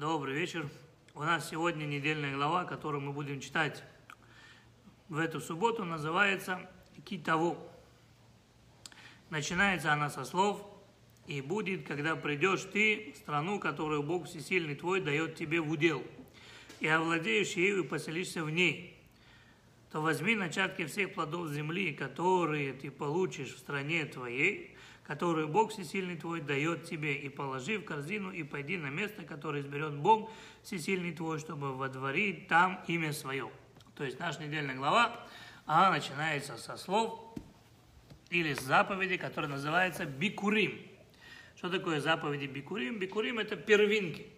Добрый вечер. У нас сегодня недельная глава, которую мы будем читать в эту субботу, называется Китаву. Начинается она со слов «И будет, когда придешь ты в страну, которую Бог Всесильный твой дает тебе в удел, и овладеешь ею и поселишься в ней, то возьми начатки всех плодов земли, которые ты получишь в стране твоей, которую Бог Всесильный твой дает тебе, и положи в корзину, и пойди на место, которое изберет Бог Всесильный твой, чтобы водворить там имя свое. То есть наша недельная глава, она начинается со слов или с заповеди, которая называется Бикурим. Что такое заповеди Бикурим? Бикурим – это первинки.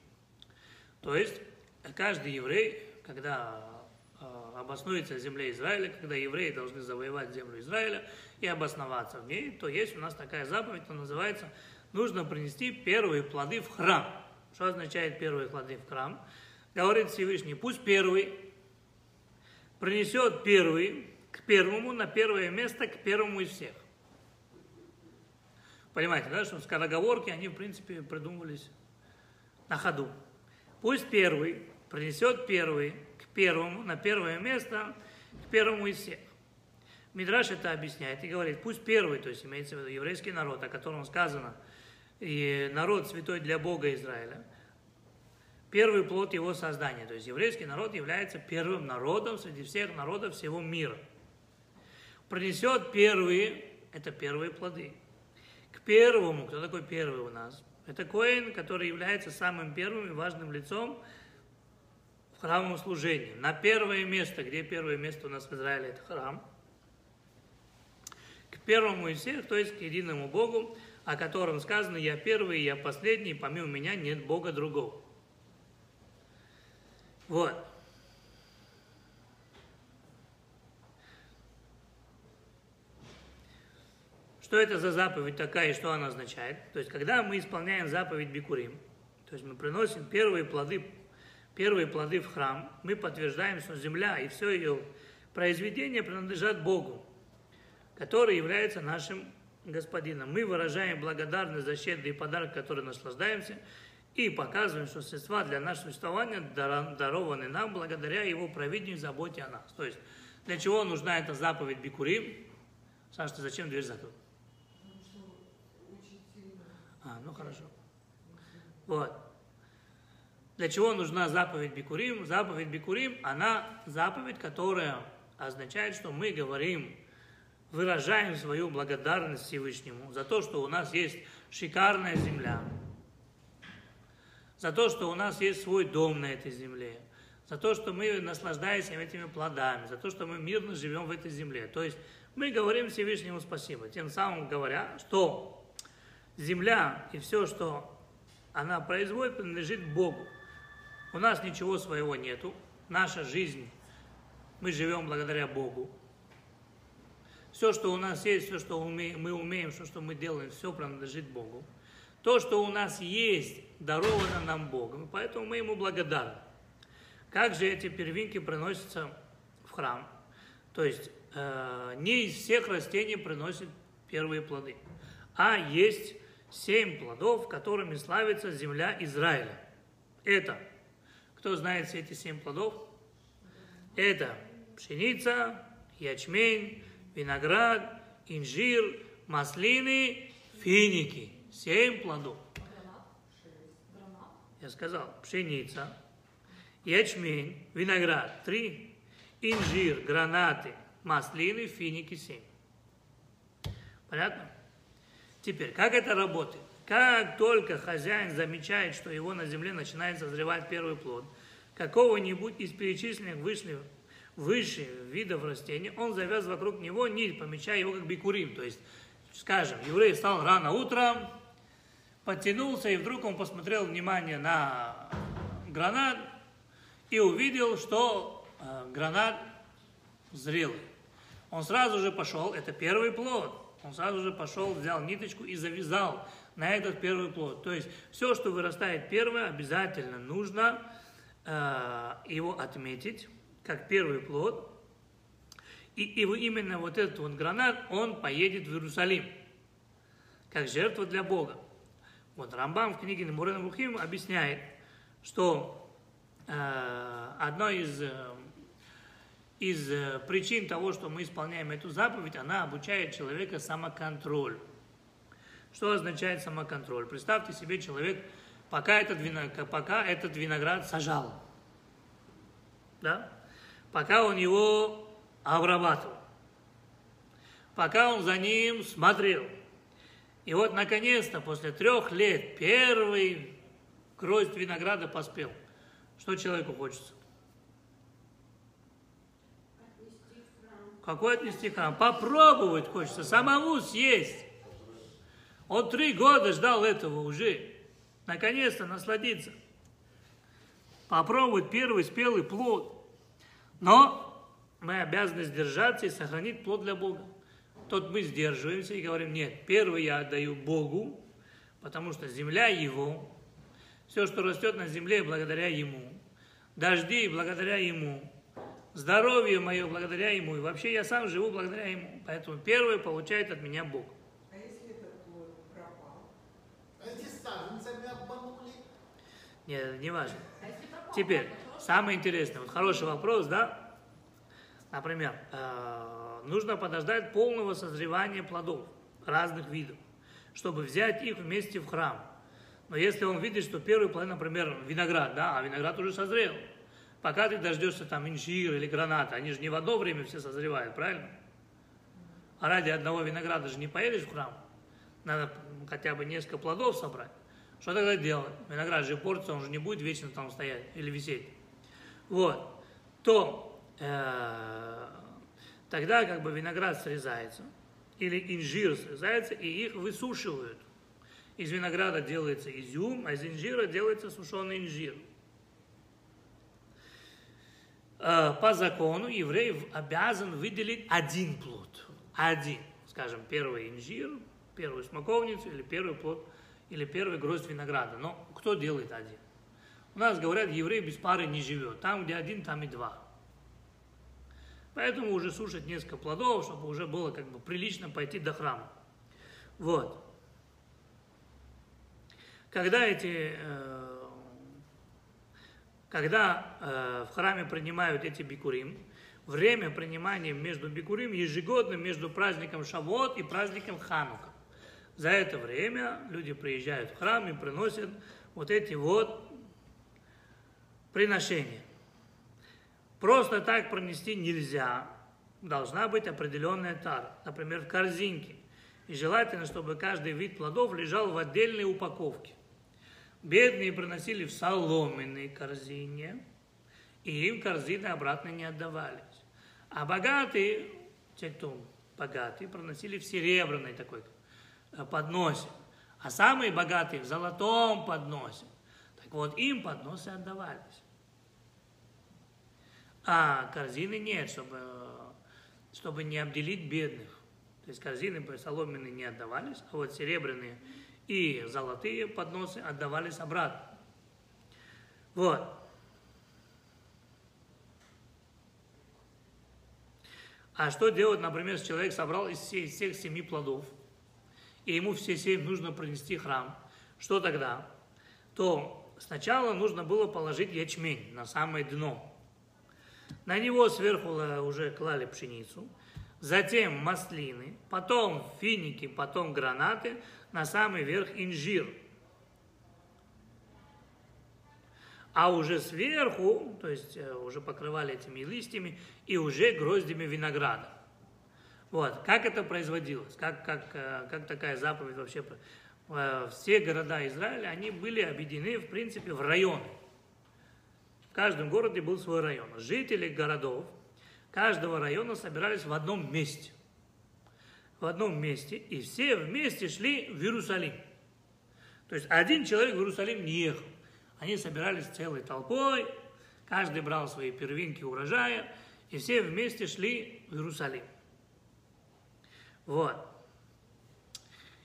То есть каждый еврей, когда обоснуется земле Израиля, когда евреи должны завоевать землю Израиля и обосноваться в ней, то есть у нас такая заповедь, она называется «Нужно принести первые плоды в храм». Что означает первые плоды в храм? Говорит Всевышний, пусть первый принесет первый к первому, на первое место, к первому из всех. Понимаете, да, что скороговорки, они, в принципе, придумывались на ходу. Пусть первый принесет первый первому, на первое место, к первому из всех. Мидраш это объясняет и говорит, пусть первый, то есть имеется в виду еврейский народ, о котором сказано, и народ святой для Бога Израиля, первый плод его создания. То есть еврейский народ является первым народом среди всех народов всего мира. Принесет первые, это первые плоды. К первому, кто такой первый у нас? Это Коин, который является самым первым и важным лицом храмовом служении. На первое место, где первое место у нас в Израиле, это храм. К первому из всех, то есть к единому Богу, о котором сказано, я первый, я последний, помимо меня нет Бога другого. Вот. Что это за заповедь такая и что она означает? То есть, когда мы исполняем заповедь Бикурим, то есть мы приносим первые плоды первые плоды в храм, мы подтверждаем, что земля и все ее произведения принадлежат Богу, который является нашим Господином. Мы выражаем благодарность за щедрый подарок, который наслаждаемся, и показываем, что средства для нашего существования дарованы нам благодаря Его провидению и заботе о нас. То есть, для чего нужна эта заповедь Бикурим? Саша, ты зачем дверь закрыл? А, ну хорошо. Вот. Для чего нужна заповедь Бикурим? Заповедь Бикурим, она заповедь, которая означает, что мы говорим, выражаем свою благодарность Всевышнему за то, что у нас есть шикарная земля, за то, что у нас есть свой дом на этой земле, за то, что мы наслаждаемся этими плодами, за то, что мы мирно живем в этой земле. То есть мы говорим Всевышнему спасибо, тем самым говоря, что земля и все, что она производит, принадлежит Богу. У нас ничего своего нету. Наша жизнь, мы живем благодаря Богу. Все, что у нас есть, все, что мы умеем, все, что мы делаем, все принадлежит Богу. То, что у нас есть, даровано нам Богом, поэтому мы Ему благодарны. Как же эти первинки приносятся в храм? То есть э, не из всех растений приносят первые плоды, а есть семь плодов, которыми славится земля Израиля. Это кто знает все эти семь плодов? Это пшеница, ячмень, виноград, инжир, маслины, финики. Семь плодов. Я сказал, пшеница, ячмень, виноград, три, инжир, гранаты, маслины, финики, семь. Понятно? Теперь, как это работает? Как только хозяин замечает, что его на земле начинает созревать первый плод, какого-нибудь из перечисленных выше, выше видов растений, он завязывает вокруг него нить, помечая его как бикурим. То есть, скажем, еврей встал рано утром, подтянулся, и вдруг он посмотрел внимание на гранат и увидел, что э, гранат зрелый. Он сразу же пошел, это первый плод, он сразу же пошел, взял ниточку и завязал на этот первый плод. То есть все, что вырастает первое, обязательно нужно э, его отметить как первый плод. И, и именно вот этот вот гранат, он поедет в Иерусалим, как жертва для Бога. Вот Рамбам в книге Мурен Мухим объясняет, что э, одно из, э, из э, причин того, что мы исполняем эту заповедь, она обучает человека самоконтроль. Что означает самоконтроль? Представьте себе, человек пока этот, виноград, пока этот виноград сажал, да? пока он его обрабатывал, пока он за ним смотрел. И вот, наконец-то, после трех лет, первый гроздь винограда поспел. Что человеку хочется? Какой отнести храм? Попробовать хочется, самому съесть. Он три года ждал этого уже. Наконец-то насладиться. Попробовать первый спелый плод. Но мы обязаны сдержаться и сохранить плод для Бога. Тот мы сдерживаемся и говорим, нет, первый я отдаю Богу, потому что земля Его, все, что растет на земле, благодаря Ему, дожди благодаря Ему, здоровье мое благодаря Ему, и вообще я сам живу благодаря Ему. Поэтому первый получает от меня Бог. А если этот плод пропал? А эти саженцами обманули? Не, не важно. А Теперь, самое интересное, вот хороший вопрос, да? Например, э, нужно подождать полного созревания плодов разных видов, чтобы взять их вместе в храм. Но если он видит, что первый плод, например, виноград, да, а виноград уже созрел, пока ты дождешься там инжир или граната, они же не в одно время все созревают, правильно? А ради одного винограда же не поедешь в храм. Надо хотя бы несколько плодов собрать. Что тогда делать? Виноград же портится, он же не будет вечно там стоять или висеть. Вот. То э, тогда как бы виноград срезается, или инжир срезается, и их высушивают. Из винограда делается изюм, а из инжира делается сушеный инжир. Э, По закону еврей обязан выделить один плод. Один. Скажем, первый инжир, первую смоковницу или первый плод, или первый гроздь винограда. Но кто делает один? У нас говорят, еврей без пары не живет. Там, где один, там и два. Поэтому уже сушат несколько плодов, чтобы уже было как бы прилично пойти до храма. Вот. Когда эти, э, когда э, в храме принимают эти бикурим, время принимания между бикурим ежегодно между праздником Шавот и праздником Ханука. За это время люди приезжают в храм и приносят вот эти вот приношения. Просто так пронести нельзя. Должна быть определенная тара, например, в корзинке. И желательно, чтобы каждый вид плодов лежал в отдельной упаковке. Бедные приносили в соломенной корзине, и им корзины обратно не отдавались. А богатые, те, кто богатые, проносили в серебряной такой э, подносе. А самые богатые в золотом подносе. Так вот, им подносы отдавались. А корзины нет, чтобы, чтобы не обделить бедных. То есть корзины соломенные не отдавались, а вот серебряные и золотые подносы отдавались обратно. Вот. А что делать, например, если человек собрал из всех, из всех семи плодов, и ему все семь нужно принести храм? Что тогда? То сначала нужно было положить ячмень на самое дно. На него сверху уже клали пшеницу, затем маслины, потом финики, потом гранаты, на самый верх инжир. А уже сверху, то есть э, уже покрывали этими листьями и уже гроздями винограда. Вот, как это производилось, как, как, э, как такая заповедь вообще. Э, все города Израиля, они были объединены, в принципе, в районы. В каждом городе был свой район. Жители городов каждого района собирались в одном месте. В одном месте. И все вместе шли в Иерусалим. То есть один человек в Иерусалим не ехал. Они собирались целой толпой, каждый брал свои первинки урожая, и все вместе шли в Иерусалим. Вот.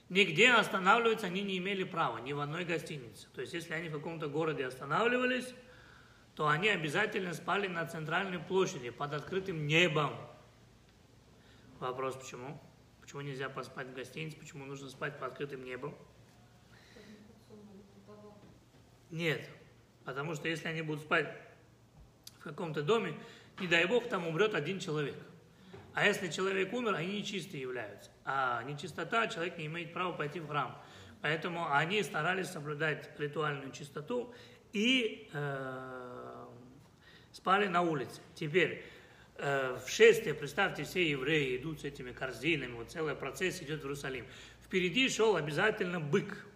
Нигде останавливаться они не имели права, ни в одной гостинице. То есть, если они в каком-то городе останавливались, то они обязательно спали на центральной площади под открытым небом. Вопрос, почему? Почему нельзя поспать в гостинице? Почему нужно спать под открытым небом? Нет. Потому что если они будут спать в каком-то доме, не дай бог, там умрет один человек. А если человек умер, они нечистые являются. А нечистота, человек не имеет права пойти в храм. Поэтому они старались соблюдать ритуальную чистоту и э, спали на улице. Теперь, э, в шествие, представьте, все евреи идут с этими корзинами, вот целый процесс идет в Иерусалим. Впереди шел обязательно бык.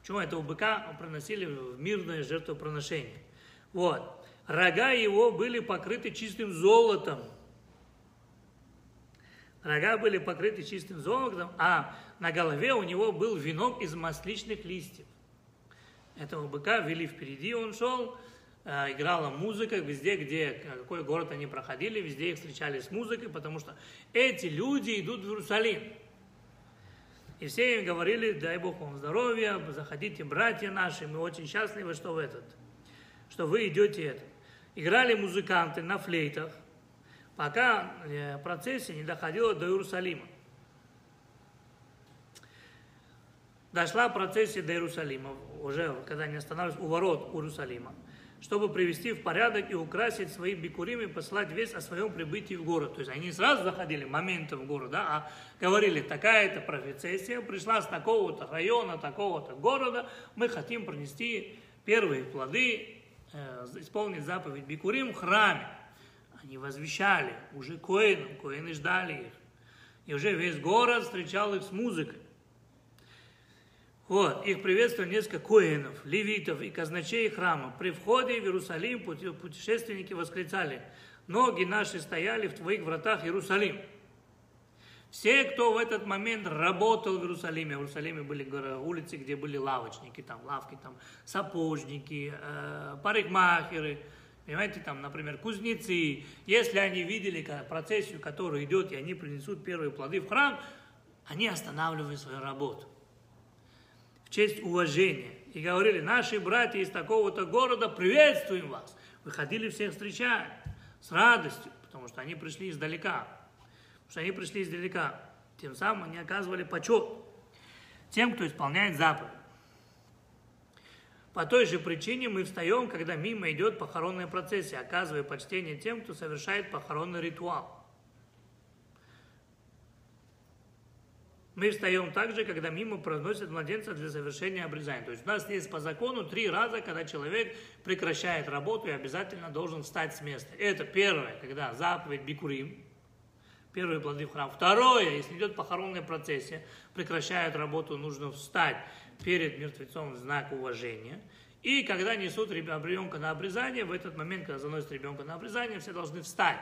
Почему этого быка приносили в мирное жертвоприношение? Вот. Рога его были покрыты чистым золотом. Рога были покрыты чистым золотом, а на голове у него был венок из масличных листьев. Этого быка вели впереди, он шел, э, играла музыка везде, где, какой город они проходили, везде их встречали с музыкой, потому что эти люди идут в Иерусалим. И все им говорили, дай Бог вам здоровья, заходите, братья наши, мы очень счастливы, что в этот, что вы идете это. Играли музыканты на флейтах, пока э, процессия не доходила до Иерусалима. Дошла процессия до Иерусалима, уже когда они останавливались у ворот Иерусалима, чтобы привести в порядок и украсить свои бикурим и послать весть о своем прибытии в город. То есть они сразу заходили моментом в город, да, а говорили, такая-то процессия пришла с такого-то района, такого-то города, мы хотим принести первые плоды, э, исполнить заповедь Бикурим в храме. Они возвещали уже коинам, коины ждали их. И уже весь город встречал их с музыкой. Вот, их приветствовали несколько коинов, левитов и казначей храма. При входе в Иерусалим путешественники восклицали, ноги наши стояли в твоих вратах, Иерусалим. Все, кто в этот момент работал в Иерусалиме, в Иерусалиме были улицы, где были лавочники, там лавки, там сапожники, э, парикмахеры, понимаете, там, например, кузнецы. Если они видели процессию, которая идет, и они принесут первые плоды в храм, они останавливали свою работу честь уважения. И говорили, наши братья из такого-то города, приветствуем вас. Выходили всех встречать с радостью, потому что они пришли издалека. Потому что они пришли издалека. Тем самым они оказывали почет тем, кто исполняет заповедь. По той же причине мы встаем, когда мимо идет похоронная процессия, оказывая почтение тем, кто совершает похоронный ритуал. Мы встаем также, когда мимо проносят младенца для завершения обрезания. То есть у нас есть по закону три раза, когда человек прекращает работу и обязательно должен встать с места. Это первое, когда заповедь Бикурим, первые плоды в храм. Второе, если идет похоронная процессия, прекращает работу, нужно встать перед мертвецом в знак уважения. И когда несут ребенка на обрезание, в этот момент, когда заносят ребенка на обрезание, все должны встать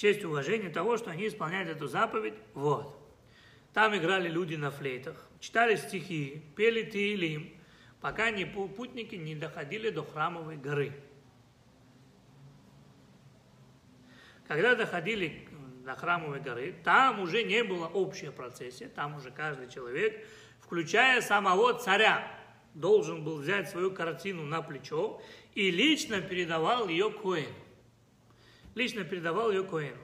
честь и уважение того, что они исполняют эту заповедь. Вот. Там играли люди на флейтах, читали стихи, пели Тиилим, пока не, путники не доходили до храмовой горы. Когда доходили до храмовой горы, там уже не было общая процессия, там уже каждый человек, включая самого царя, должен был взять свою картину на плечо и лично передавал ее Коэну лично передавал ее тоже?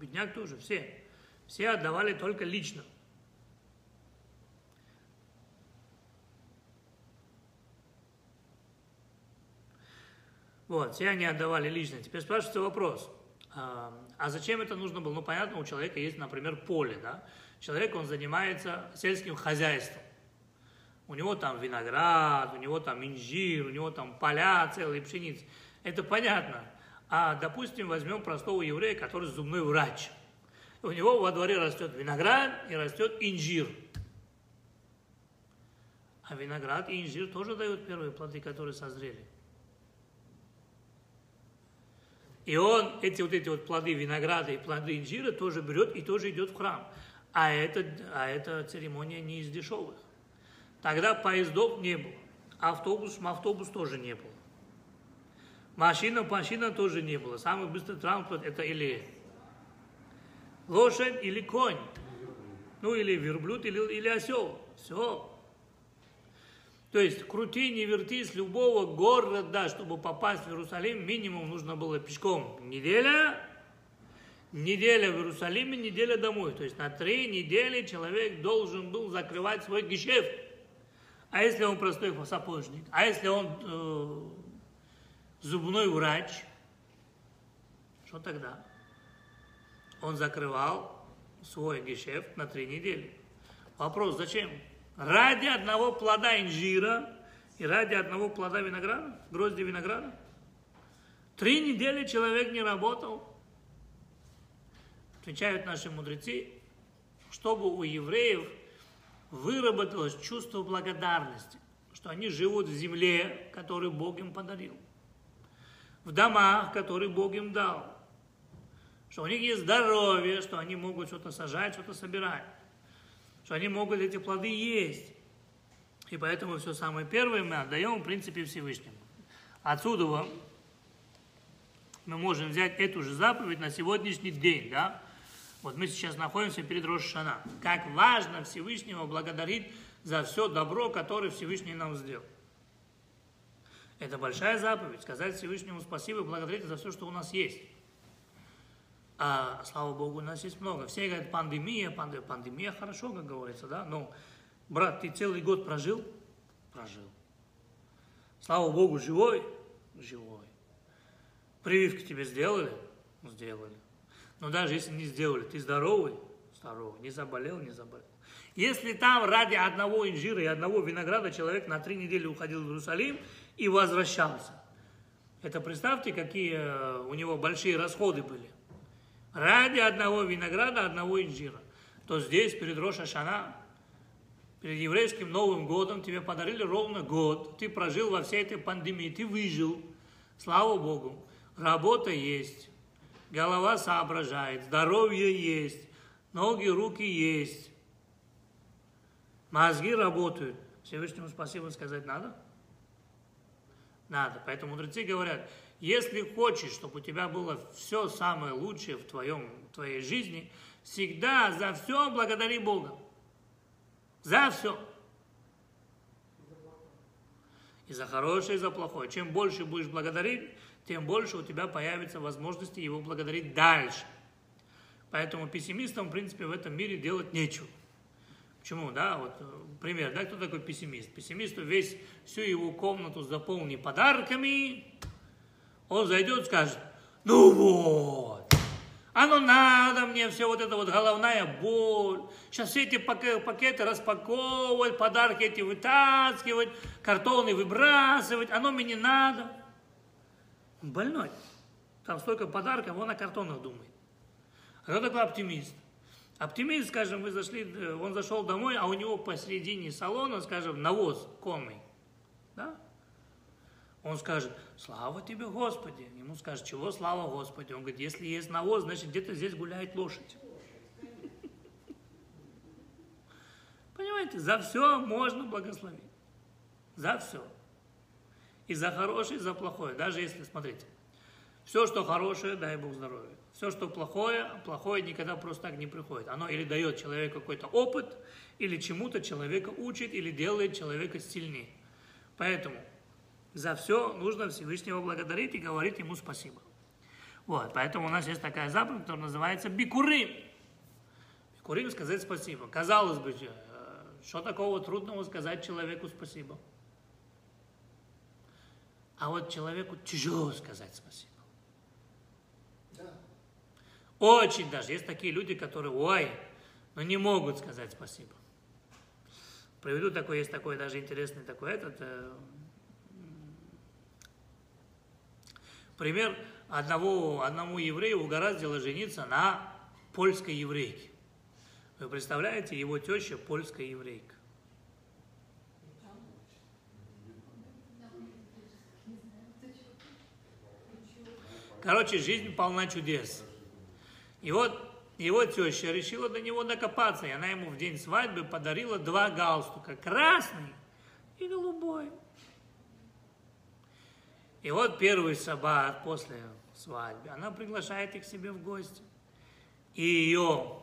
Бедняк тоже, все. Все отдавали только лично. Вот, все они отдавали лично. Теперь спрашивается вопрос, а, а зачем это нужно было? Ну, понятно, у человека есть, например, поле, да? Человек, он занимается сельским хозяйством. У него там виноград, у него там инжир, у него там поля целые, пшеницы. Это понятно. А, допустим, возьмем простого еврея, который зубной врач. У него во дворе растет виноград и растет инжир. А виноград и инжир тоже дают первые плоды, которые созрели. И он эти вот эти вот плоды винограда и плоды инжира тоже берет и тоже идет в храм. А это, а эта церемония не из дешевых. Тогда поездов не было. Автобус, автобус тоже не было. Машина, машина тоже не было. Самый быстрый транспорт это или лошадь, или конь. Ну, или верблюд, или, или осел. Все. То есть, крути, не верти, с любого города, чтобы попасть в Иерусалим, минимум нужно было пешком неделя, неделя в Иерусалиме, неделя домой. То есть на три недели человек должен был закрывать свой гешефт. А если он простой сапожник? А если он э, зубной врач? Что тогда? Он закрывал свой гешефт на три недели. Вопрос, зачем? Ради одного плода инжира и ради одного плода винограда, грозди винограда? Три недели человек не работал. Отвечают наши мудрецы, чтобы у евреев выработалось чувство благодарности, что они живут в земле, которую Бог им подарил, в домах, которые Бог им дал, что у них есть здоровье, что они могут что-то сажать, что-то собирать, что они могут эти плоды есть. И поэтому все самое первое мы отдаем, в принципе, Всевышнему. Отсюда мы можем взять эту же заповедь на сегодняшний день, да? Вот мы сейчас находимся перед Рошана. Как важно Всевышнего благодарить за все добро, которое Всевышний нам сделал. Это большая заповедь, сказать Всевышнему спасибо и благодарить за все, что у нас есть. А, слава Богу, у нас есть много. Все говорят, пандемия, пандемия, пандемия хорошо, как говорится, да? Но, брат, ты целый год прожил? Прожил. Слава Богу, живой? Живой. Прививки тебе сделали? Сделали. Но даже если не сделали, ты здоровый? Здоровый. Не заболел? Не заболел. Если там ради одного инжира и одного винограда человек на три недели уходил в Иерусалим и возвращался, это представьте, какие э, у него большие расходы были. Ради одного винограда, одного инжира. То здесь, перед Роша Шана, перед еврейским Новым годом, тебе подарили ровно год. Ты прожил во всей этой пандемии, ты выжил. Слава Богу. Работа есть, голова соображает, здоровье есть, ноги, руки есть, мозги работают. Всевышнему спасибо сказать надо? Надо. Поэтому мудрецы говорят, если хочешь, чтобы у тебя было все самое лучшее в, твоем, в твоей жизни, всегда за все благодари Бога. За все. И за хорошее, и за плохое. Чем больше будешь благодарить, тем больше у тебя появится возможности его благодарить дальше. Поэтому пессимистам, в принципе, в этом мире делать нечего. Почему, да, вот э, пример, да, кто такой пессимист? Пессимисту весь, всю его комнату заполни подарками, он зайдет и скажет, ну вот, оно надо мне, все вот это вот головная боль, сейчас все эти пакеты распаковывать, подарки эти вытаскивать, картоны выбрасывать, оно мне не надо. Он больной. Там столько подарков, он о картонах думает. А кто такой оптимист? Оптимист, скажем, вы зашли, э, он зашел домой, а у него посередине салона, скажем, навоз конный. Да? Он скажет, слава тебе, Господи. Ему скажет, чего слава Господи? Он говорит, если есть навоз, значит, где-то здесь гуляет лошадь. Понимаете, за все можно благословить. За все. И за хорошее, и за плохое. Даже если, смотрите, все, что хорошее, дай Бог здоровья. Все, что плохое, плохое никогда просто так не приходит. Оно или дает человеку какой-то опыт, или чему-то человека учит, или делает человека сильнее. Поэтому за все нужно Всевышнего благодарить и говорить ему спасибо. Вот, поэтому у нас есть такая заповедь, которая называется бикурим. Бикурим сказать спасибо. Казалось бы, э, что такого трудного сказать человеку спасибо? А вот человеку тяжело сказать спасибо. Да. Очень даже. Есть такие люди, которые, ой, но не могут сказать спасибо. Приведу такой, есть такой даже интересный такой этот, э, пример одного, одному еврею угораздило жениться на польской еврейке. Вы представляете, его теща польская еврейка. Короче, жизнь полна чудес. И вот его теща решила до него докопаться, и она ему в день свадьбы подарила два галстука, красный и голубой. И вот первый шаббат после свадьбы, она приглашает их себе в гости. И ее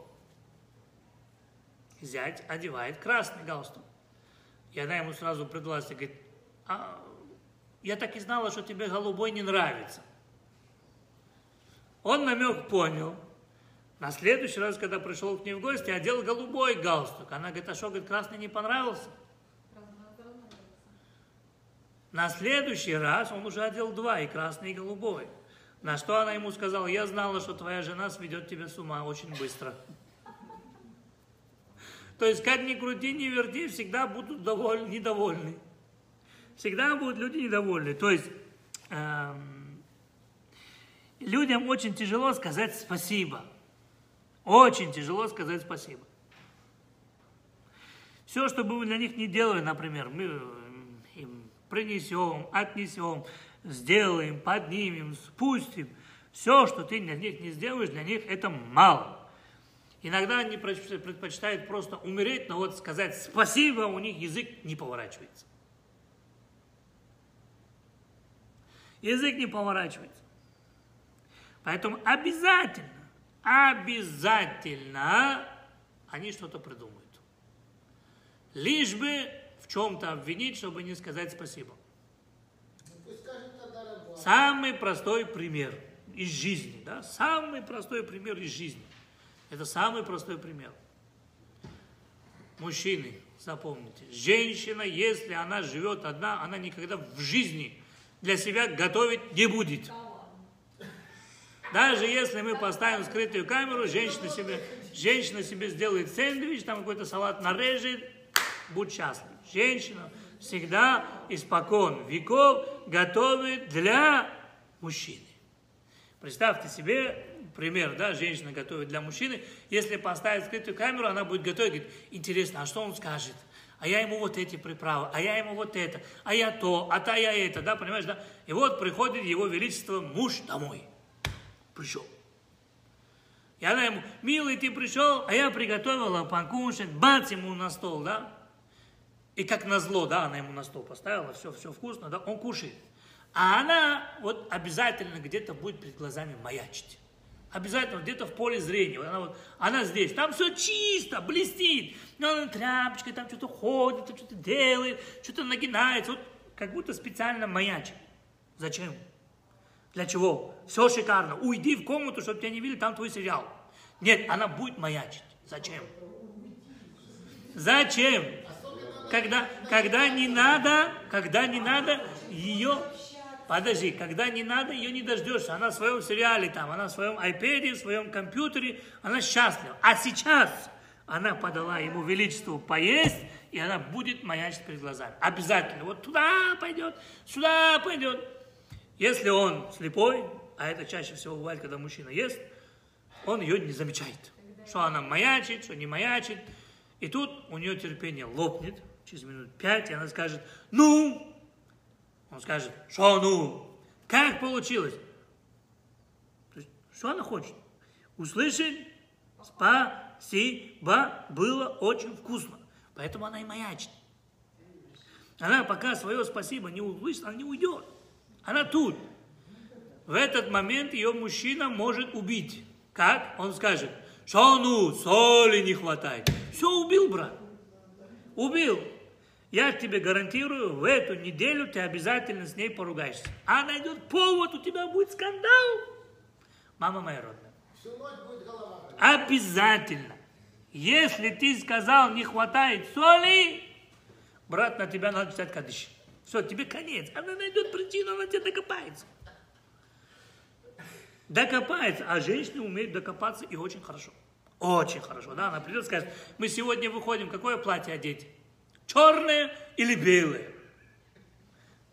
зять одевает красный галстук. И она ему сразу предложила, говорит, а, я так и знала, что тебе голубой не нравится. Он намек понял, На следующий раз, когда пришел к ней в гости, одел голубой галстук. Она говорит, а что, говорит, красный не понравился? На следующий раз он уже одел два, и красный, и голубой. На что она ему сказала, я знала, что твоя жена сведет тебя с ума очень быстро. То есть, как ни крути, ни верти, всегда будут довольны, недовольны. Всегда будут люди недовольны. То есть, эм, людям очень тяжело сказать спасибо. Очень тяжело сказать спасибо. Все, что бы мы для них не делали, например, мы им принесем, отнесем, сделаем, поднимем, спустим. Все, что ты для них не сделаешь, для них это мало. Иногда они предпочитают просто умереть, но вот сказать спасибо у них язык не поворачивается. Язык не поворачивается. Поэтому обязательно, обязательно они что-то придумают. Лишь бы в чем-то обвинить, чтобы не сказать спасибо. Самый простой пример из жизни, да, самый простой пример из жизни. Это самый простой пример. Мужчины, запомните, женщина, если она живет одна, она никогда в жизни для себя готовить не будет. Даже если мы поставим скрытую камеру, женщина себе, женщина себе сделает сэндвич, там какой-то салат нарежет, будь счастлив. Женщина всегда испокон веков готовит для мужчины. Представьте себе пример, да, женщина готовит для мужчины. Если поставить скрытую камеру, она будет готовить, говорит, интересно, а что он скажет? А я ему вот эти приправы, а я ему вот это, а я то, а та я это, да, понимаешь, да? И вот приходит его величество муж домой. Пришел. И она ему, милый, ты пришел, а я приготовила покушать, бац ему на стол, да? И как назло, да, она ему на стол поставила, все, все вкусно, да, он кушает. А она вот обязательно где-то будет перед глазами маячить. Обязательно где-то в поле зрения. Она, вот, она здесь. Там все чисто, блестит. Но она тряпочкой там что-то ходит, что-то делает, что-то нагинается. Вот как будто специально маячит. Зачем? Для чего? Все шикарно. Уйди в комнату, чтобы тебя не видели, там твой сериал. Нет, она будет маячить. Зачем? Зачем? Когда, когда не надо, когда не надо, ее Подожди, когда не надо, ее не дождешься. Она в своем сериале там, она в своем iPad, в своем компьютере, она счастлива. А сейчас она подала ему величеству поесть, и она будет маячить перед глазами. Обязательно. Вот туда пойдет, сюда пойдет. Если он слепой, а это чаще всего бывает, когда мужчина ест, он ее не замечает. Что она маячит, что не маячит. И тут у нее терпение лопнет через минут пять, и она скажет, ну, он скажет, что ну, как получилось? То есть, что она хочет? Услышать, спасибо, было очень вкусно. Поэтому она и маячит. Она пока свое спасибо не услышит, она не уйдет. Она тут. В этот момент ее мужчина может убить. Как? Он скажет, что ну, соли не хватает. Все, убил, брат. Убил. Я тебе гарантирую, в эту неделю ты обязательно с ней поругаешься. А найдет повод, у тебя будет скандал. Мама моя родная. Обязательно. Если ты сказал, не хватает соли, брат, на тебя надо писать кадыш. Все, тебе конец. Она найдет причину, она тебе докопается. Докопается. А женщины умеют докопаться и очень хорошо. Очень хорошо, да? Она придет и скажет, мы сегодня выходим, какое платье одеть? Черное или белое?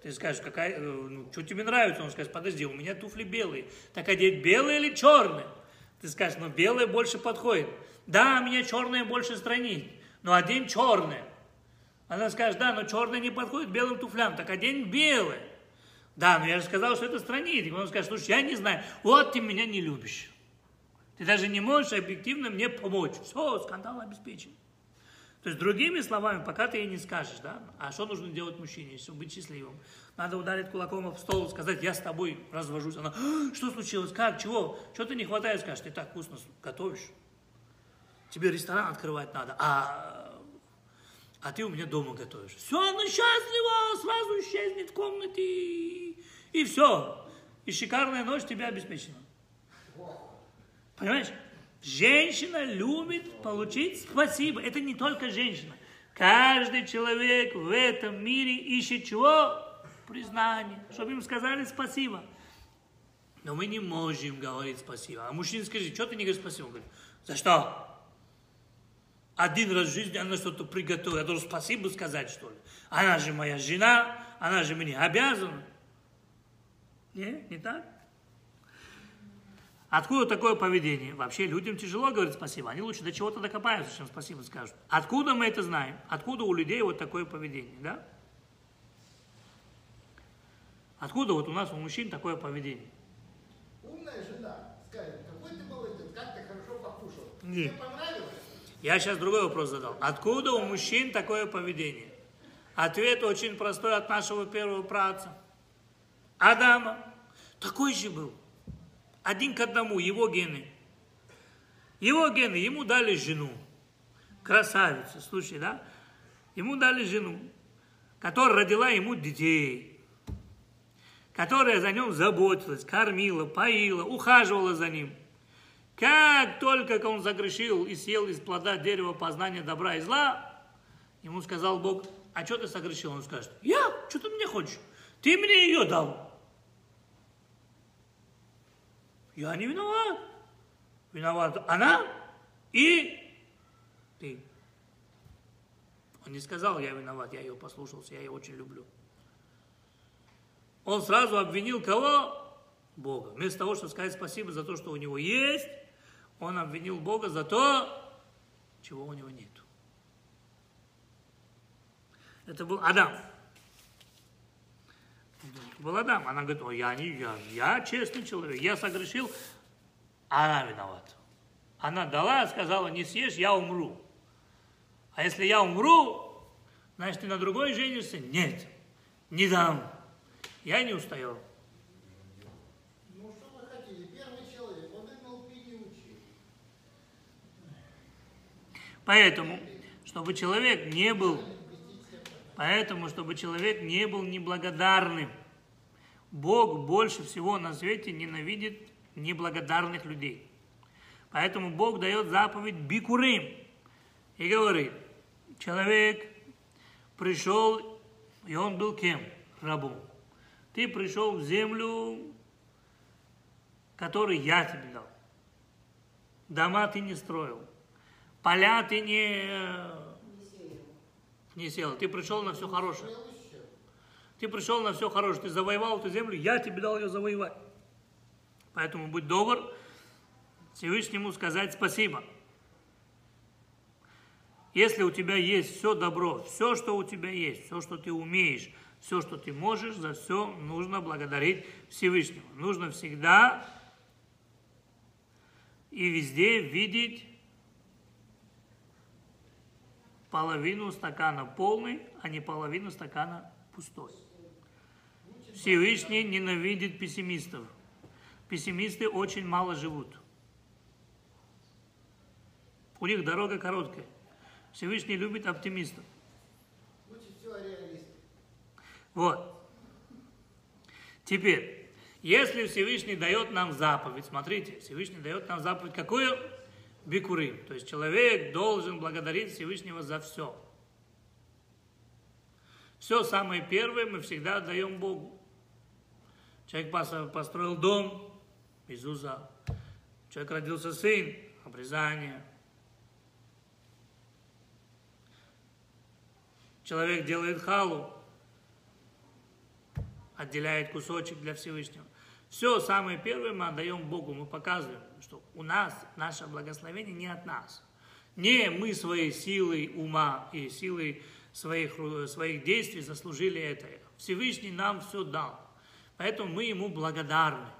Ты скажешь, какая, э, ну, что тебе нравится? Он скажет, подожди, у меня туфли белые. Так одеть белые или черные? Ты скажешь, ну белое больше подходит. Да, меня черное больше странит, но одень черное. Она скажет, да, но черное не подходит белым туфлям, так одень белое. Да, но я же сказал, что это странит. он скажет, слушай, я не знаю, вот ты меня не любишь. Ты даже не можешь объективно мне помочь. Все, скандал обеспечен. То есть, другими словами, пока ты ей не скажешь, да, а что нужно делать мужчине, чтобы быть счастливым? Надо ударить кулаком в стол, сказать, я с тобой развожусь. Она, «А, что случилось, как, чего, что ты не хватает, скажешь, ты так вкусно готовишь. Тебе ресторан открывать надо, а, а ты у меня дома готовишь. Все, она счастлива, сразу исчезнет в комнате, и все. И шикарная ночь тебе обеспечена. Понимаешь? Женщина любит получить спасибо. Это не только женщина. Каждый человек в этом мире ищет чего? Признание. Чтобы им сказали спасибо. Но мы не можем говорить спасибо. А мужчина скажет, что ты не говоришь спасибо? Он говорит, за что? Один раз в жизни она что-то приготовила. Я должен спасибо сказать, что ли? Она же моя жена, она же мне обязана. Не, не так? Откуда такое поведение? Вообще людям тяжело говорить спасибо. Они лучше до чего-то докопаются, чем спасибо скажут. Откуда мы это знаем? Откуда у людей вот такое поведение, да? Откуда вот у нас у мужчин такое поведение? Умная жена скажет, какой ты молодец, как ты хорошо покушал. Нет. Тебе понравилось? Я сейчас другой вопрос задал. Откуда у мужчин такое поведение? Ответ очень простой от нашего первого праца. Адама. Такой же был. Один к одному, его гены. Его гены, ему дали жену. Красавицу, слушай, да? Ему дали жену, которая родила ему детей, которая за ним заботилась, кормила, поила, ухаживала за ним. Как только он загрешил и съел из плода дерева познания добра и зла, ему сказал Бог, а что ты согрешил? Он скажет, я? Что ты мне хочешь? Ты мне ее дал. Я не виноват. Виноват она и ты. Он не сказал, я виноват, я ее послушался, я ее очень люблю. Он сразу обвинил кого? Бога. Вместо того, чтобы сказать спасибо за то, что у него есть, он обвинил Бога за то, чего у него нет. Это был Адам. Был Адам. Она говорит, ой, я не, я, я честный человек, я согрешил, а она виновата. Она дала, сказала, не съешь, я умру. А если я умру, значит, ты на другой женишься? Нет, не дам. Я не устаю. Ну что вы хотели? Первый человек, он НЛП не учил. Поэтому, чтобы человек не был, поэтому, чтобы человек не был неблагодарным, Бог больше всего на свете ненавидит неблагодарных людей. Поэтому Бог дает заповедь Бикурим и говорит, человек пришел, и он был кем? Рабом. Ты пришел в землю, которую я тебе дал. Дома ты не строил. Поля ты не, не сел. Ты пришел на все хорошее. Ты пришел на все хорошее. Ты завоевал эту землю, я тебе дал ее завоевать. Поэтому будь добр Всевышнему сказать спасибо. Если у тебя есть все добро, все, что у тебя есть, все, что ты умеешь, все, что ты можешь, за все нужно благодарить Всевышнему. Нужно всегда и везде видеть половину стакана полный, а не половину стакана пустой. Всевышний ненавидит пессимистов. Пессимисты очень мало живут. У них дорога короткая. Всевышний любит оптимистов. Вот. Теперь, если Всевышний дает нам заповедь, смотрите, Всевышний дает нам заповедь какую? Бикурим. То есть человек должен благодарить Всевышнего за все. Все самое первое мы всегда отдаем Богу. Человек пос- построил дом, Иисуса. Человек родился сын, обрезание. Человек делает халу, отделяет кусочек для Всевышнего. Все самое первое мы отдаем Богу, мы показываем, что у нас наше благословение не от нас. Не мы своей силой ума и силой своих, своих действий заслужили это. Всевышний нам все дал. Поэтому мы ему благодарны.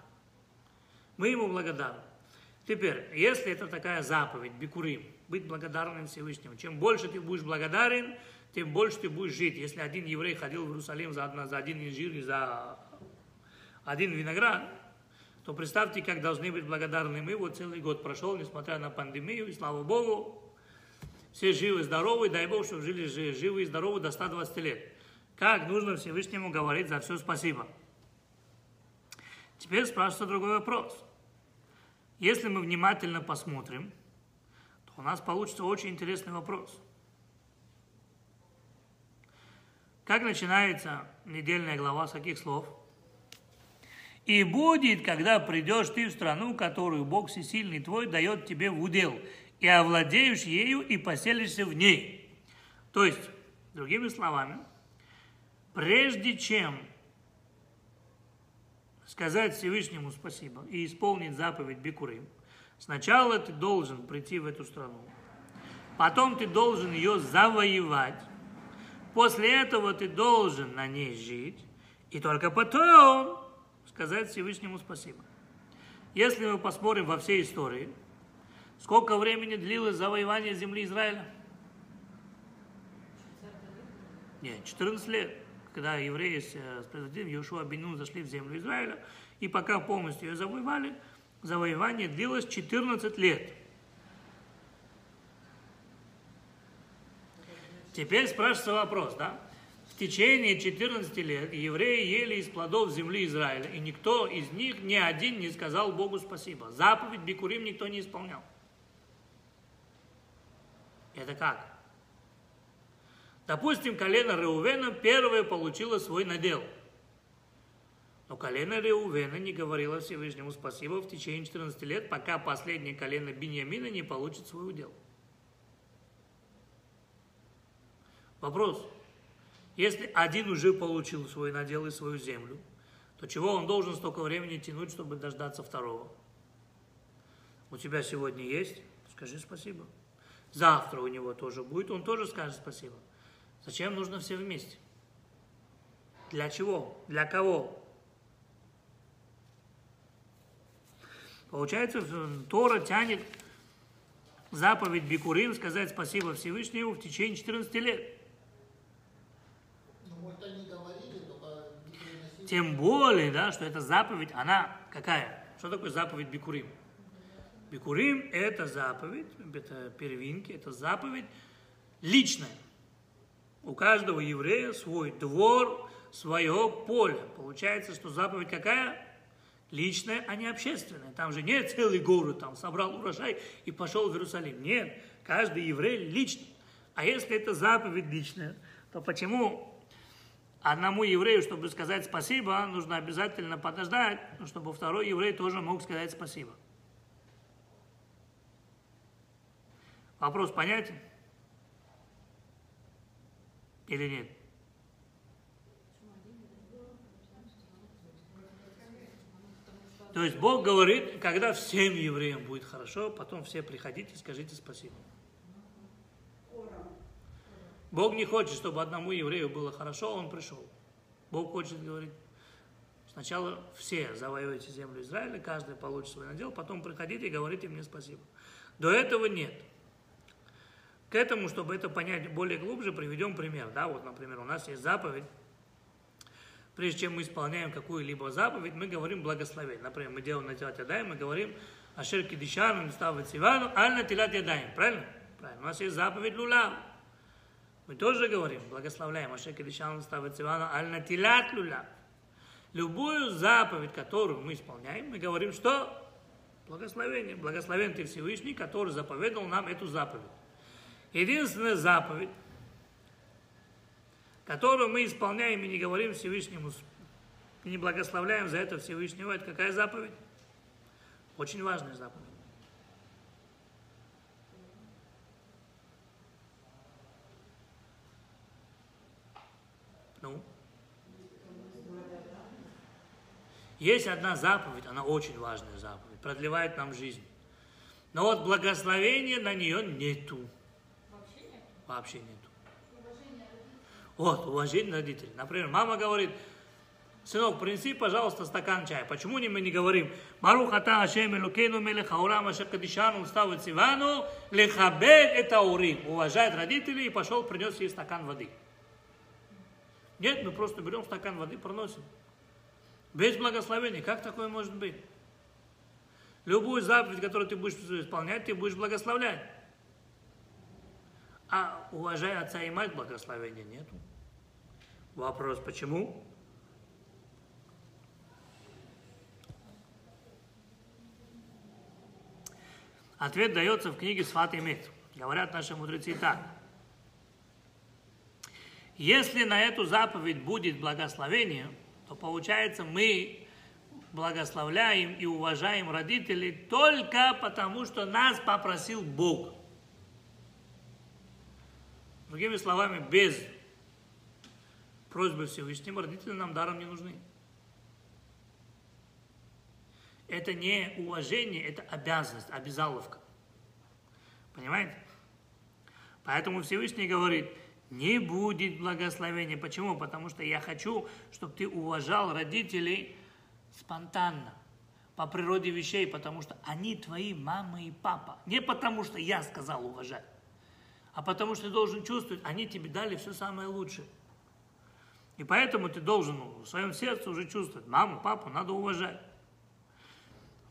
Мы ему благодарны. Теперь, если это такая заповедь, бикурим, быть благодарным Всевышнему, чем больше ты будешь благодарен, тем больше ты будешь жить. Если один еврей ходил в Иерусалим за, за один инжир и за один виноград, то представьте, как должны быть благодарны мы. Вот целый год прошел, несмотря на пандемию, и слава Богу, все живы, здоровы, дай Бог, чтобы жили жи- живы и здоровы до 120 лет. Как нужно Всевышнему говорить за все спасибо? Теперь спрашивается другой вопрос. Если мы внимательно посмотрим, то у нас получится очень интересный вопрос. Как начинается недельная глава с каких слов? И будет, когда придешь ты в страну, которую Бог Всесильный твой дает тебе в удел, и овладеешь ею и поселишься в ней. То есть, другими словами, прежде чем сказать Всевышнему спасибо и исполнить заповедь Бикурим, сначала ты должен прийти в эту страну, потом ты должен ее завоевать, после этого ты должен на ней жить, и только потом сказать Всевышнему спасибо. Если мы посмотрим во всей истории, сколько времени длилось завоевание земли Израиля? Нет, 14 лет, когда евреи с э, предводителем Иошуа Бенун зашли в землю Израиля, и пока полностью ее завоевали, завоевание длилось 14 лет. Теперь спрашивается вопрос, да? Течение 14 лет евреи ели из плодов земли Израиля, и никто из них, ни один не сказал Богу спасибо. Заповедь Бикурим никто не исполнял. Это как? Допустим, колено Реувена первое получило свой надел. Но колено Реувена не говорило Всевышнему спасибо в течение 14 лет, пока последнее колено Беньямина не получит свой удел. Вопрос. Если один уже получил свой надел и свою землю, то чего он должен столько времени тянуть, чтобы дождаться второго? У тебя сегодня есть? Скажи спасибо. Завтра у него тоже будет, он тоже скажет спасибо. Зачем нужно все вместе? Для чего? Для кого? Получается, Тора тянет заповедь Бикурим сказать спасибо Всевышнему в течение 14 лет. Не. Тем более, да, что эта заповедь, она какая? Что такое заповедь Бикурим? Бикурим – это заповедь, это первинки, это заповедь личная. У каждого еврея свой двор, свое поле. Получается, что заповедь какая? Личная, а не общественная. Там же нет целый город, там собрал урожай и пошел в Иерусалим. Нет, каждый еврей личный. А если это заповедь личная, то почему одному еврею, чтобы сказать спасибо, нужно обязательно подождать, ну, чтобы второй еврей тоже мог сказать спасибо? Вопрос понятен? Или нет? То есть Бог говорит, когда всем евреям будет хорошо, потом все приходите, скажите спасибо. Бог не хочет, чтобы одному еврею было хорошо, он пришел. Бог хочет, говорит, сначала все завоевайте землю Израиля, каждый получит свой надел, потом приходите и говорите мне спасибо. До этого нет. К этому, чтобы это понять более глубже, приведем пример. Да, вот, например, у нас есть заповедь. Прежде чем мы исполняем какую-либо заповедь, мы говорим благословение. Например, мы делаем на тилат ядаем, мы говорим Ашер кидишану, ставит сивану, аль на тилат ядаем. Правильно? Правильно. У нас есть заповедь лулав. Мы тоже говорим, благословляем Ашер кидишану, ставит сивану, аль на тилат лулав. Любую заповедь, которую мы исполняем, мы говорим, что благословение. Благословен ты Всевышний, который заповедал нам эту заповедь. Единственная заповедь, которую мы исполняем и не говорим Всевышнему, не благословляем за это Всевышнего, это какая заповедь? Очень важная заповедь. Ну? Есть одна заповедь, она очень важная заповедь, продлевает нам жизнь. Но вот благословения на нее нету. Вообще нету. Вот, уважение родителей. Например, мама говорит, сынок, принеси, пожалуйста, стакан чая. Почему не мы не говорим, Марух ата Ашем Элукейну Мелех Аурам Ашер Кадишану Ставит Сивану Лехабед это Аурим. Уважает родителей и пошел, принес ей стакан воды. Нет, мы просто берем стакан воды, проносим. Без благословения. Как такое может быть? Любую заповедь, которую ты будешь исполнять, ты будешь благословлять. А уважая отца и мать, благословения нету. Вопрос, почему? Ответ дается в книге Сват Имет. Говорят наши мудрецы так. Если на эту заповедь будет благословение, то получается мы благословляем и уважаем родителей только потому, что нас попросил Бог. Другими словами, без просьбы Всевышнего родители нам даром не нужны. Это не уважение, это обязанность, обязаловка. Понимаете? Поэтому Всевышний говорит, не будет благословения. Почему? Потому что я хочу, чтобы ты уважал родителей спонтанно, по природе вещей, потому что они твои мама и папа. Не потому что я сказал уважать, а потому что ты должен чувствовать, они тебе дали все самое лучшее. И поэтому ты должен в своем сердце уже чувствовать, маму, папу надо уважать.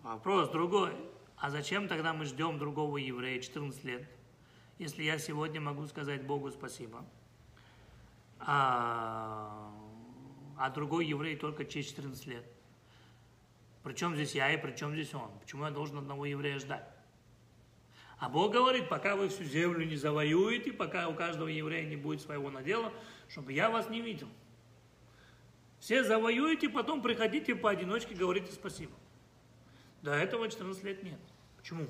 Вопрос другой. А зачем тогда мы ждем другого еврея 14 лет, если я сегодня могу сказать Богу спасибо, а, а другой еврей только через 14 лет? Причем здесь я и причем здесь он? Почему я должен одного еврея ждать? А Бог говорит, пока вы всю землю не завоюете, пока у каждого еврея не будет своего надела, чтобы я вас не видел. Все завоюете, потом приходите поодиночке, говорите спасибо. До этого 14 лет нет. Почему?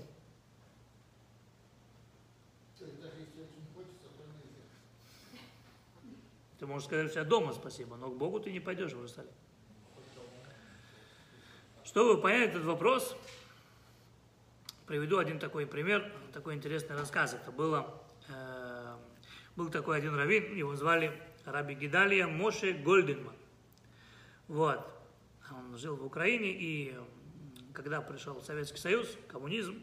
Ты можешь сказать у себя дома спасибо, но к Богу ты не пойдешь в Иерусалим. Чтобы понять этот вопрос, приведу один такой пример, такой интересный рассказ. Это было, э, был такой один раввин, его звали Раби Гидалия Моше Гольденман. Вот. Он жил в Украине, и когда пришел Советский Союз, коммунизм,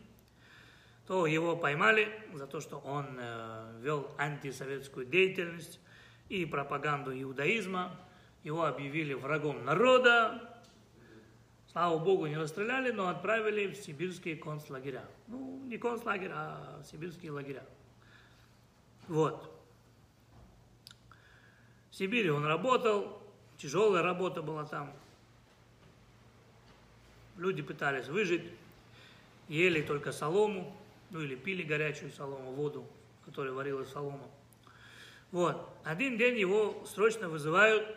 то его поймали за то, что он э, вел антисоветскую деятельность и пропаганду иудаизма. Его объявили врагом народа. Слава Богу, не расстреляли, но отправили в сибирские концлагеря. Ну, не концлагерь, а сибирские лагеря. Вот. В Сибири он работал, тяжелая работа была там. Люди пытались выжить, ели только солому, ну или пили горячую солому, воду, которая варилась солома. Вот. Один день его срочно вызывают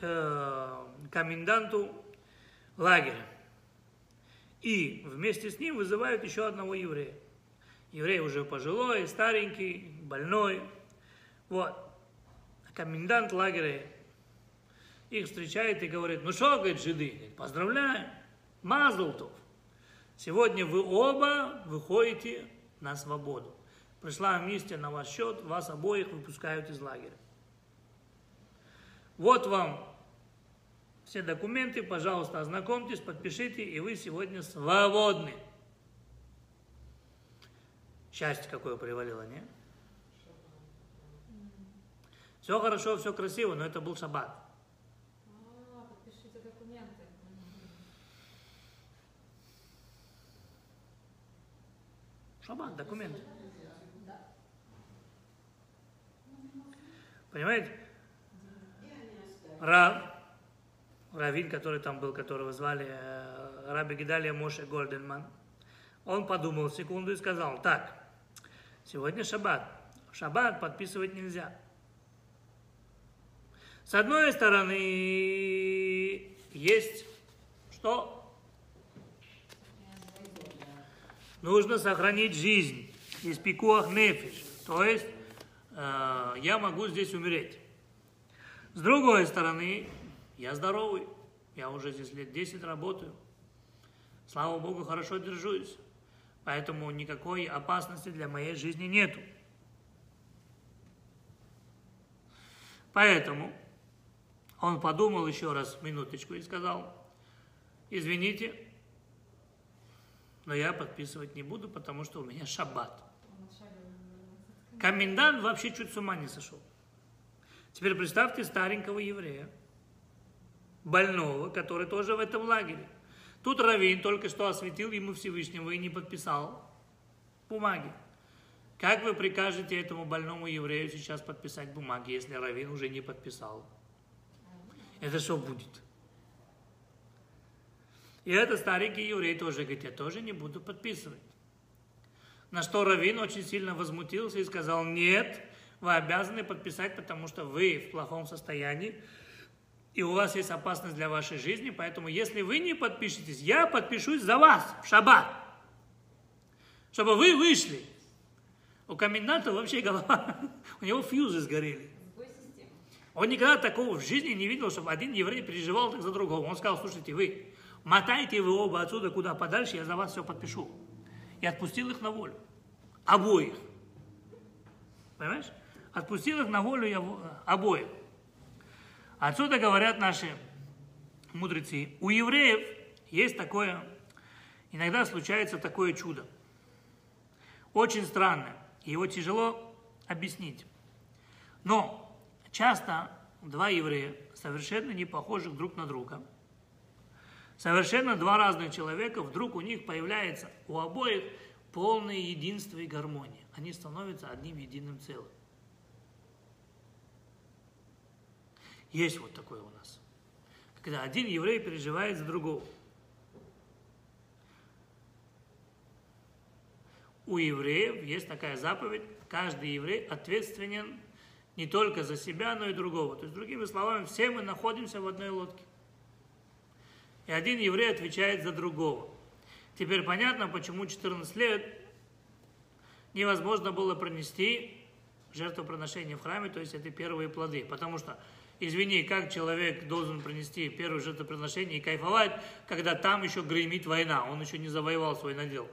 к коменданту лагеря. И вместе с ним вызывают еще одного еврея. Еврей уже пожилой, старенький, больной. Вот. Комендант лагеря их встречает и говорит, ну что, говорит, жиды, поздравляем, Мазлтов. Сегодня вы оба выходите на свободу. Пришла амнистия на ваш счет, вас обоих выпускают из лагеря. Вот вам все документы, пожалуйста, ознакомьтесь, подпишите, и вы сегодня свободны. Счастье какое привалило, не? Все хорошо, все красиво, но это был шаббат. А, подпишите документы. Шаббат, документы. Понимаете? Рав, раввин, который там был, которого звали э, Раби Гидалия Моше Гольденман, он подумал секунду и сказал, так, сегодня шаббат, шаббат подписывать нельзя. С одной стороны, есть что? Нужно сохранить жизнь, из пикуах нефиш, то есть я могу здесь умереть. С другой стороны, я здоровый, я уже здесь лет 10 работаю. Слава Богу, хорошо держусь. Поэтому никакой опасности для моей жизни нету. Поэтому он подумал еще раз минуточку и сказал, извините, но я подписывать не буду, потому что у меня шаббат. Комендант вообще чуть с ума не сошел. Теперь представьте старенького еврея, больного, который тоже в этом лагере. Тут Равин только что осветил ему Всевышнего и не подписал бумаги. Как вы прикажете этому больному еврею сейчас подписать бумаги, если Равин уже не подписал? Это что будет? И этот старенький еврей тоже говорит, я тоже не буду подписывать. На что Равин очень сильно возмутился и сказал, нет, вы обязаны подписать, потому что вы в плохом состоянии, и у вас есть опасность для вашей жизни, поэтому если вы не подпишетесь, я подпишусь за вас в шаббат, чтобы вы вышли. У коменданта вообще голова, у него фьюзы сгорели. Он никогда такого в жизни не видел, чтобы один еврей переживал так за другого. Он сказал, слушайте, вы мотайте вы оба отсюда куда подальше, я за вас все подпишу. И отпустил их на волю. Обоих. Понимаешь? Отпустил их на волю я обоих. Отсюда говорят наши мудрецы. У евреев есть такое, иногда случается такое чудо. Очень странное. Его тяжело объяснить. Но часто два еврея, совершенно не похожих друг на друга, совершенно два разных человека, вдруг у них появляется у обоих полное единство и гармония. Они становятся одним единым целым. Есть вот такое у нас. Когда один еврей переживает за другого. У евреев есть такая заповедь, каждый еврей ответственен не только за себя, но и другого. То есть, другими словами, все мы находимся в одной лодке. И один еврей отвечает за другого. Теперь понятно, почему 14 лет невозможно было пронести жертвоприношение в храме, то есть это первые плоды. Потому что, извини, как человек должен принести первое жертвоприношение и кайфовать, когда там еще гремит война, он еще не завоевал свой надел.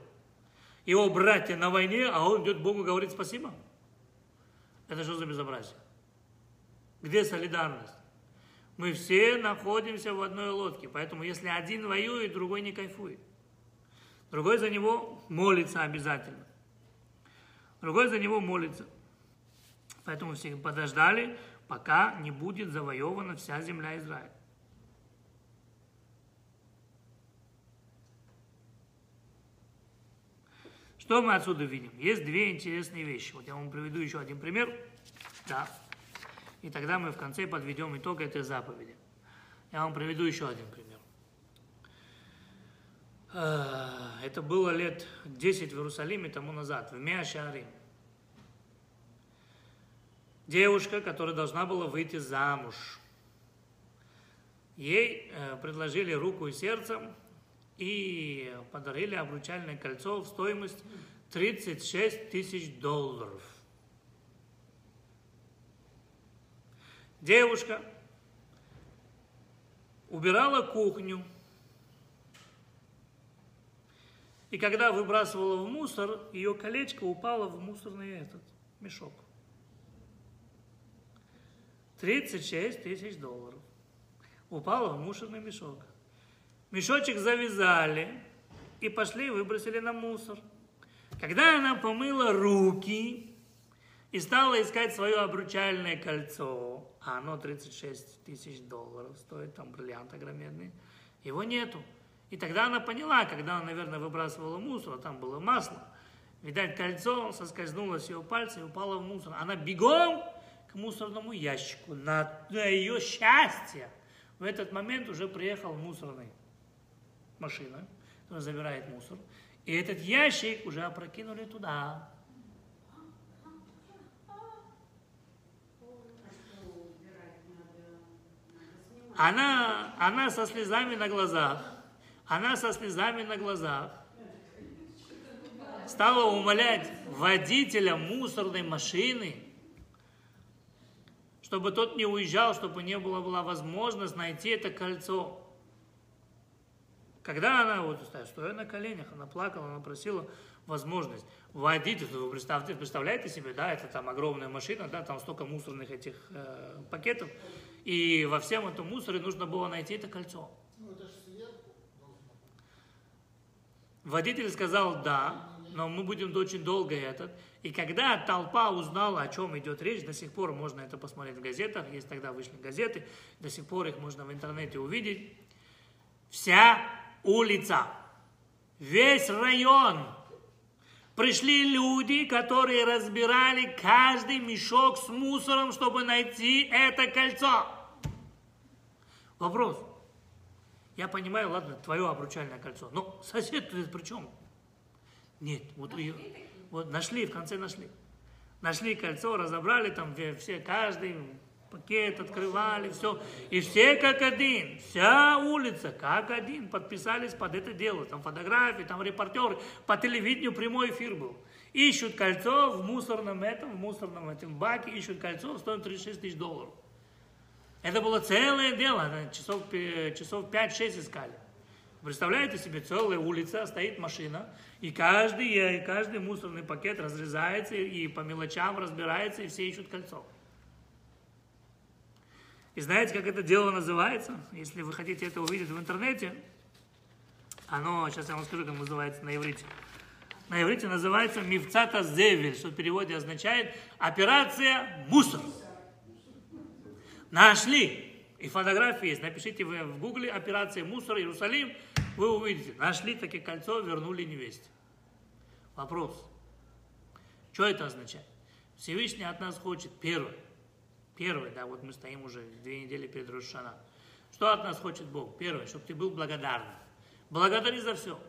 Его братья на войне, а он идет Богу говорит спасибо. Это что за безобразие? Где солидарность? Мы все находимся в одной лодке, поэтому если один воюет, другой не кайфует. Другой за него молится обязательно. Другой за него молится. Поэтому все подождали, пока не будет завоевана вся земля Израиля. Что мы отсюда видим? Есть две интересные вещи. Вот я вам приведу еще один пример. Да. И тогда мы в конце подведем итог этой заповеди. Я вам приведу еще один пример. Э, Это было лет 10 в Иерусалиме тому назад, в Меашарим. Девушка, которая должна была выйти замуж. Ей э, предложили руку и сердце и подарили обручальное кольцо в стоимость 36 тысяч долларов. Девушка убирала кухню, и когда выбрасывала в мусор, ее колечко упало в мусорный этот мешок. 36 тысяч долларов. Упало в мусорный мешок. Мешочек завязали и пошли выбросили на мусор. Когда она помыла руки и стала искать свое обручальное кольцо, а оно 36 тысяч долларов стоит, там бриллиант огроменный, его нету. И тогда она поняла, когда она, наверное, выбрасывала мусор, а там было масло, видать, кольцо соскользнуло с ее пальца и упало в мусор. Она бегом к мусорному ящику. На, на ее счастье в этот момент уже приехал мусорный машина, которая забирает мусор. И этот ящик уже опрокинули туда. Она, она со слезами на глазах, она со слезами на глазах стала умолять водителя мусорной машины, чтобы тот не уезжал, чтобы не было была возможность найти это кольцо. Когда она, вот, стоя на коленях, она плакала, она просила возможность. Водитель, вы представьте, представляете себе, да, это там огромная машина, да, там столько мусорных этих э, пакетов, и во всем этом мусоре нужно было найти это кольцо. Ну, это. Водитель сказал да, но мы будем очень долго этот. И когда толпа узнала, о чем идет речь, до сих пор можно это посмотреть в газетах, есть тогда вышли газеты, до сих пор их можно в интернете увидеть. Вся улица, весь район, пришли люди, которые разбирали каждый мешок с мусором, чтобы найти это кольцо. Вопрос. Я понимаю, ладно, твое обручальное кольцо. Но сосед тут при чем? Нет, вот, ее, вот нашли, в конце нашли. Нашли кольцо, разобрали там все, каждый пакет открывали, все. И все как один, вся улица как один подписались под это дело. Там фотографии, там репортеры, по телевидению прямой эфир был. Ищут кольцо в мусорном этом, в мусорном этом баке, ищут кольцо, стоит 36 тысяч долларов. Это было целое дело, часов, пе- часов 5-6 искали. Представляете себе, целая улица, стоит машина, и каждый, и каждый мусорный пакет разрезается, и по мелочам разбирается, и все ищут кольцо. И знаете, как это дело называется? Если вы хотите это увидеть в интернете, оно, сейчас я вам скажу, как называется на иврите. На иврите называется мифцата зевель, что в переводе означает операция мусор. Нашли. И фотографии есть. Напишите вы в гугле операция мусор Иерусалим, вы увидите. Нашли таки кольцо, вернули невесте. Вопрос. Что это означает? Всевышний от нас хочет первое. Первое, да, вот мы стоим уже две недели перед Рошана. Что от нас хочет Бог? Первое, чтобы ты был благодарным. Благодари за все.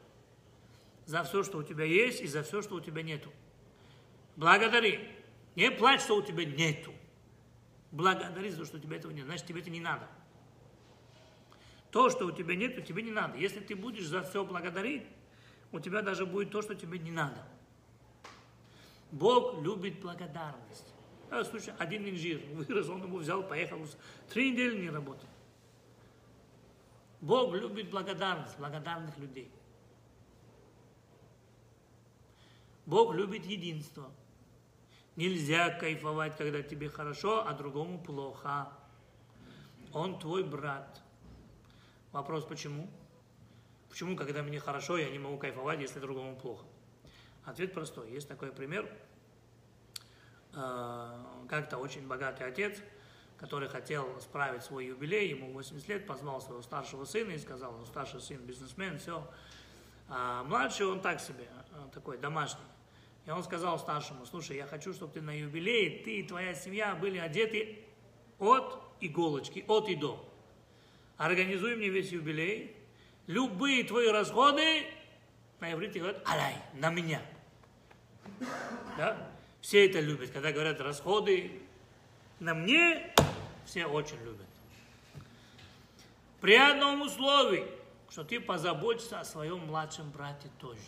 За все, что у тебя есть, и за все, что у тебя нету. Благодари. Не плачь, что у тебя нету. Благодари за то, что у тебя этого нет. Значит, тебе это не надо. То, что у тебя нету, тебе не надо. Если ты будешь за все благодарить, у тебя даже будет то, что тебе не надо. Бог любит благодарность. А, слушай, один инжир вырос, он ему взял, поехал, три недели не работал. Бог любит благодарность, благодарных людей. Бог любит единство. Нельзя кайфовать, когда тебе хорошо, а другому плохо. Он твой брат. Вопрос почему? Почему, когда мне хорошо, я не могу кайфовать, если другому плохо? Ответ простой. Есть такой пример. Э, Как-то очень богатый отец, который хотел справить свой юбилей, ему 80 лет, позвал своего старшего сына и сказал, ну, старший сын бизнесмен, все. А младший он так себе, э, такой домашний. И он сказал старшему, слушай, я хочу, чтобы ты на юбилее, ты и твоя семья были одеты от иголочки, от и до. Организуй мне весь юбилей. Любые твои расходы, на иврите говорят, алай, на меня. Да? Все это любят, когда говорят расходы на мне, все очень любят. При одном условии, что ты позаботишься о своем младшем брате тоже.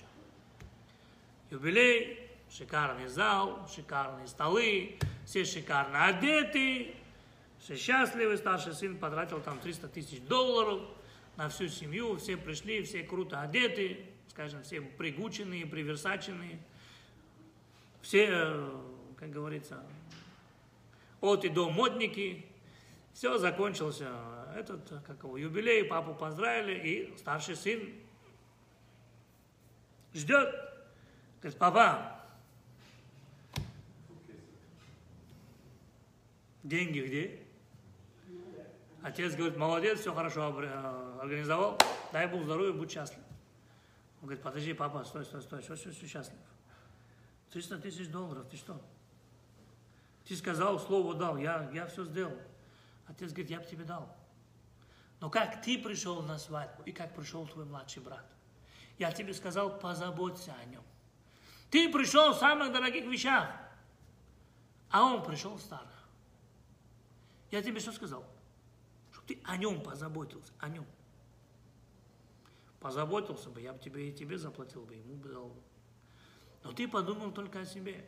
Юбилей, шикарный зал, шикарные столы, все шикарно одеты, все счастливы, старший сын потратил там 300 тысяч долларов на всю семью, все пришли, все круто одеты, скажем, все пригученные, приверсаченные, все, э, как говорится, от и до модники, все, закончился. Этот, как его, юбилей, папу поздравили, и старший сын ждет, говорит, папа, деньги где? Отец говорит, молодец, все хорошо э, организовал, дай Бог здоровья, будь счастлив. Он говорит, подожди, папа, стой, стой, стой, что, что, что счастлив? 300 тысяч долларов, ты что? Ты сказал, слово дал, я, я все сделал. Отец говорит, я бы тебе дал. Но как ты пришел на свадьбу и как пришел твой младший брат? Я тебе сказал, позаботься о нем. Ты пришел в самых дорогих вещах, а он пришел в старых. Я тебе что сказал? Чтобы ты о нем позаботился, о нем. Позаботился бы, я бы тебе и тебе заплатил бы, ему бы дал. Но ты подумал только о себе.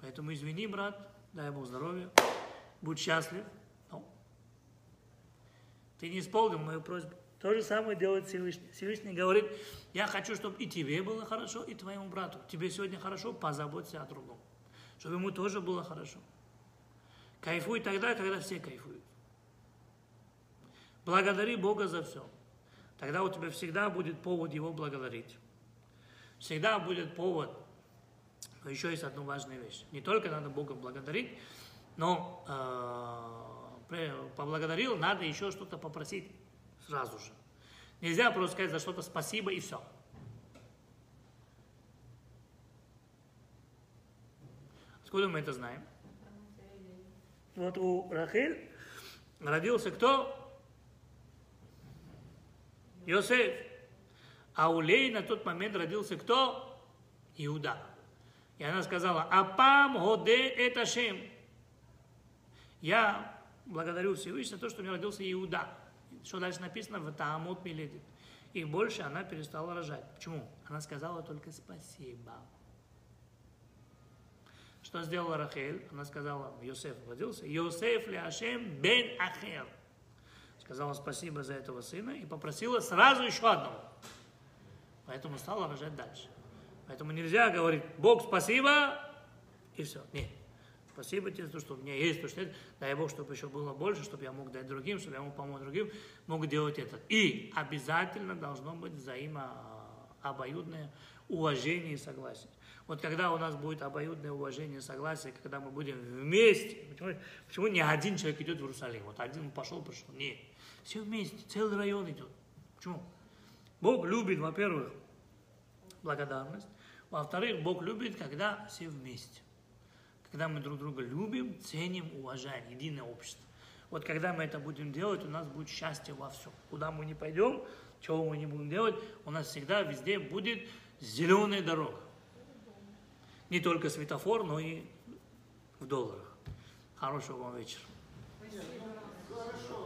Поэтому извини, брат, дай Бог здоровья, будь счастлив. Но ты не исполнил мою просьбу. То же самое делает Всевышний. Всевышний говорит, я хочу, чтобы и тебе было хорошо, и твоему брату. Тебе сегодня хорошо, позаботься о другом. Чтобы ему тоже было хорошо. Кайфуй тогда, когда все кайфуют. Благодари Бога за все. Тогда у тебя всегда будет повод Его благодарить. Всегда будет повод. Но еще есть одна важная вещь. Не только надо Бога благодарить, но э, поблагодарил, надо еще что-то попросить сразу же. Нельзя просто сказать за что-то спасибо и все. Откуда мы это знаем? Вот у Рахель родился кто? Йосеф. А у Лей на тот момент родился кто? Иуда. И она сказала, Апам годе это шем. Я благодарю Всевышнего за то, что у меня родился Иуда. Что дальше написано? В Таамут Миледит. И больше она перестала рожать. Почему? Она сказала только спасибо. Что сделала Рахель? Она сказала, Йосеф родился, Йосеф ли Ашем бен Ахер. Сказала спасибо за этого сына и попросила сразу еще одного. Поэтому стала рожать дальше. Поэтому нельзя говорить, Бог спасибо, и все. Нет. Спасибо тебе то, что у меня есть, то, что нет. Дай Бог, чтобы еще было больше, чтобы я мог дать другим, чтобы я мог помочь другим, мог делать это. И обязательно должно быть взаимообоюдное уважение и согласие. Вот когда у нас будет обоюдное уважение согласие, когда мы будем вместе, почему, почему не один человек идет в Иерусалим? Вот один пошел, пришел. Нет. Все вместе, целый район идет. Почему? Бог любит, во-первых, благодарность. Во-вторых, Бог любит, когда все вместе. Когда мы друг друга любим, ценим, уважаем, единое общество. Вот когда мы это будем делать, у нас будет счастье во всем. Куда мы не пойдем, чего мы не будем делать, у нас всегда везде будет зеленая дорога. Не только светофор, но и в долларах. Хорошего вам вечера. Хорошо.